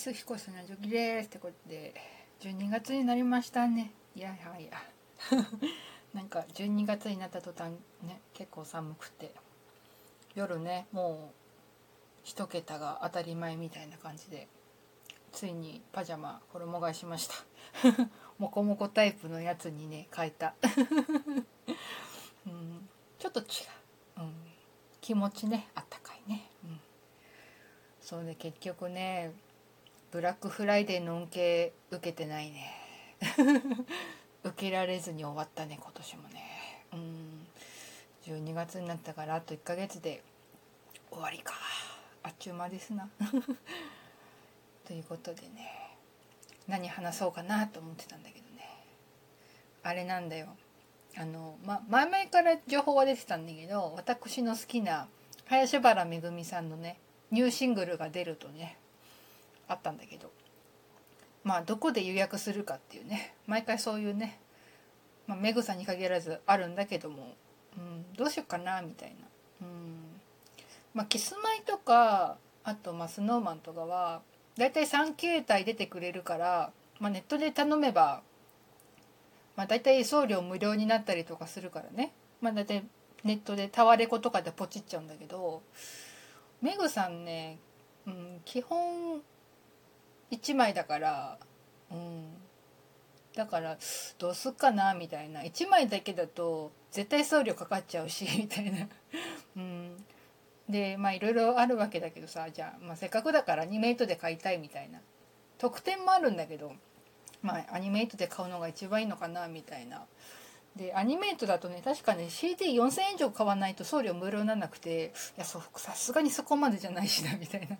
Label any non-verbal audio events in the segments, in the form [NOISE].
ます彦砂女きですってことで12月になりましたね。いやいやいや。[LAUGHS] なんか12月になった途端ね結構寒くて。夜ねもう一桁が当たり前みたいな感じでついにパジャマ衣替えしました。[LAUGHS] モコモコタイプのやつにね変えた、[LAUGHS] うん、ちょっと違う、うん、気持ちねあったかいね、うん。そうね結局ねブラックフライデーの恩恵受けてないね。[LAUGHS] 受けられずに終わったね今年もね。うん。12月になったからあと1ヶ月で終わりか。あっちゅう間ですな。[LAUGHS] ということでね。何話そうかなと思ってたんだけどね。あれなんだよ。あの、ま、前々から情報は出てたんだけど私の好きな林原めぐみさんのねニューシングルが出るとねあったんだけど。まあどこで予約するかっていうね。毎回そういうね、まあ、メグさんに限らずあるんだけども、うん、どうしようかなみたいな。うん。まあ、キスマイとかあとまあスノーマンとかはだいたい3形態出てくれるから、まあ、ネットで頼めば、まあ、だいたい送料無料になったりとかするからね、まあ、だいたいネットでタワレコとかでポチっちゃうんだけどメグさんね、うん、基本1枚だから、うん、だからどうすっかなみたいな。1枚だけだと絶対送料かかっちゃうし [LAUGHS] みたいな。うん。でまあいろいろあるわけだけどさじゃあ、まあ、せっかくだからアニメイトで買いたいみたいな。特典もあるんだけどまあアニメイトで買うのが一番いいのかなみたいな。でアニメートだとね確かね CD4000 円以上買わないと送料無料にならなくていやさすがにそこまでじゃないしなみたいな。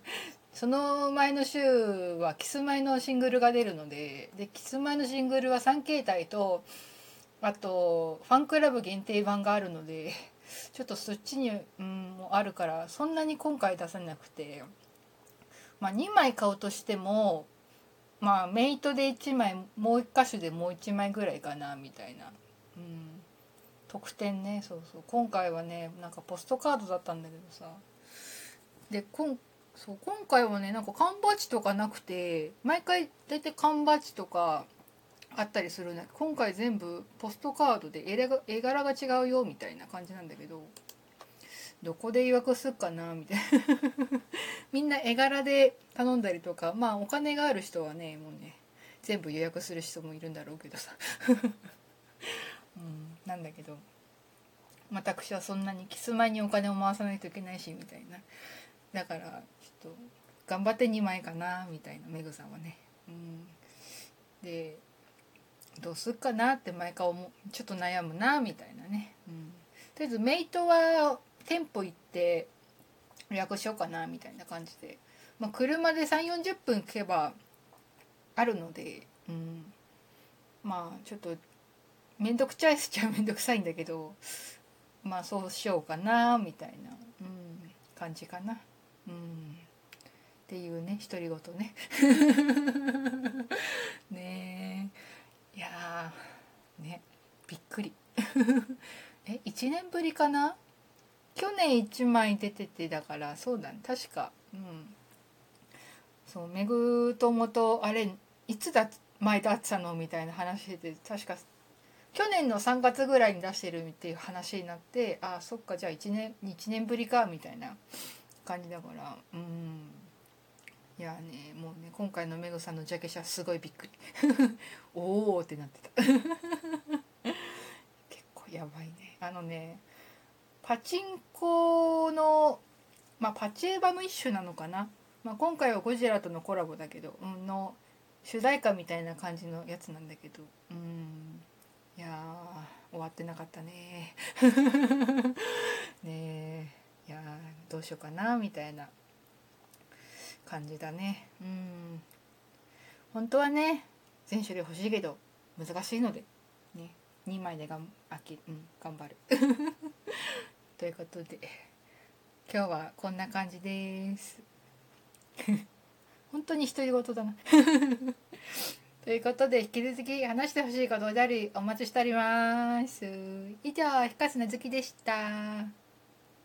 その前の週はキスマイのシングルが出るのででキスマイのシングルは3形態とあとファンクラブ限定版があるのでちょっとそっちに、うん、もあるからそんなに今回出さなくて。まあ2枚買うとしてもまあメイトで1枚もう1箇所でもう1枚ぐらいかなみたいな。うん、特典ねそうそう。今回はねなんかポストカードだったんだけどさ。でこんそう今回はねなんか缶バッジとかなくて毎回大体缶バッジとかあったりするんだけど今回全部ポストカードで絵柄が違うよみたいな感じなんだけどどこで予約すっかなみたいな。[LAUGHS] みんな絵柄で頼んだりとかまあお金がある人はねもうね全部予約する人もいるんだろうけどさ。[LAUGHS] うん、なんだけど私はそんなにキスマイにお金を回さないといけないしみたいな。だからと頑張って2枚かなみたいなメグさんはね、うん、でどうすっかなって毎回思う。ちょっと悩むなみたいなね、うん、とりあえずメイトは店舗行って予約しようかなみたいな感じで、まあ、車で3 4 0分来けばあるので、うん、まあちょっと面倒くちゃいっちゃ面倒くさいんだけどまあそうしようかなみたいな、うん、感じかな。うん、っていうね独り言ね。[LAUGHS] ねえ。いやねびっくり。[LAUGHS] え1年ぶりかな？去年1枚出ててだからそうだね。確か。うん。そうめぐともとあれいつだ前だってたの？みたいな話で確か去年の3月ぐらいに出してるっていう話になってああそっかじゃあ1年1年ぶりかみたいな感じだから。うん。いやねもうね今回のメグさんのジャケ写すごいびっくり。[LAUGHS] おおってなってた。結構やばいね。あのねパチンコのまあパチエバの一種なのかな、まあ、今回はゴジラとのコラボだけど、うん、の主題歌みたいな感じのやつなんだけど。うんいや終わってなかったね。[LAUGHS] ねいやどうしようかなみたいな。感じだね。うん。本当はね全種類欲しいけど難しいのでね。2枚でがんあき、うん、頑張る。[LAUGHS] ということで今日はこんな感じです。[LAUGHS] 本当に独り言だな。[LAUGHS] ということで引き続き話してほしいことでありお待ちしております。以上、ひかすなずきでした。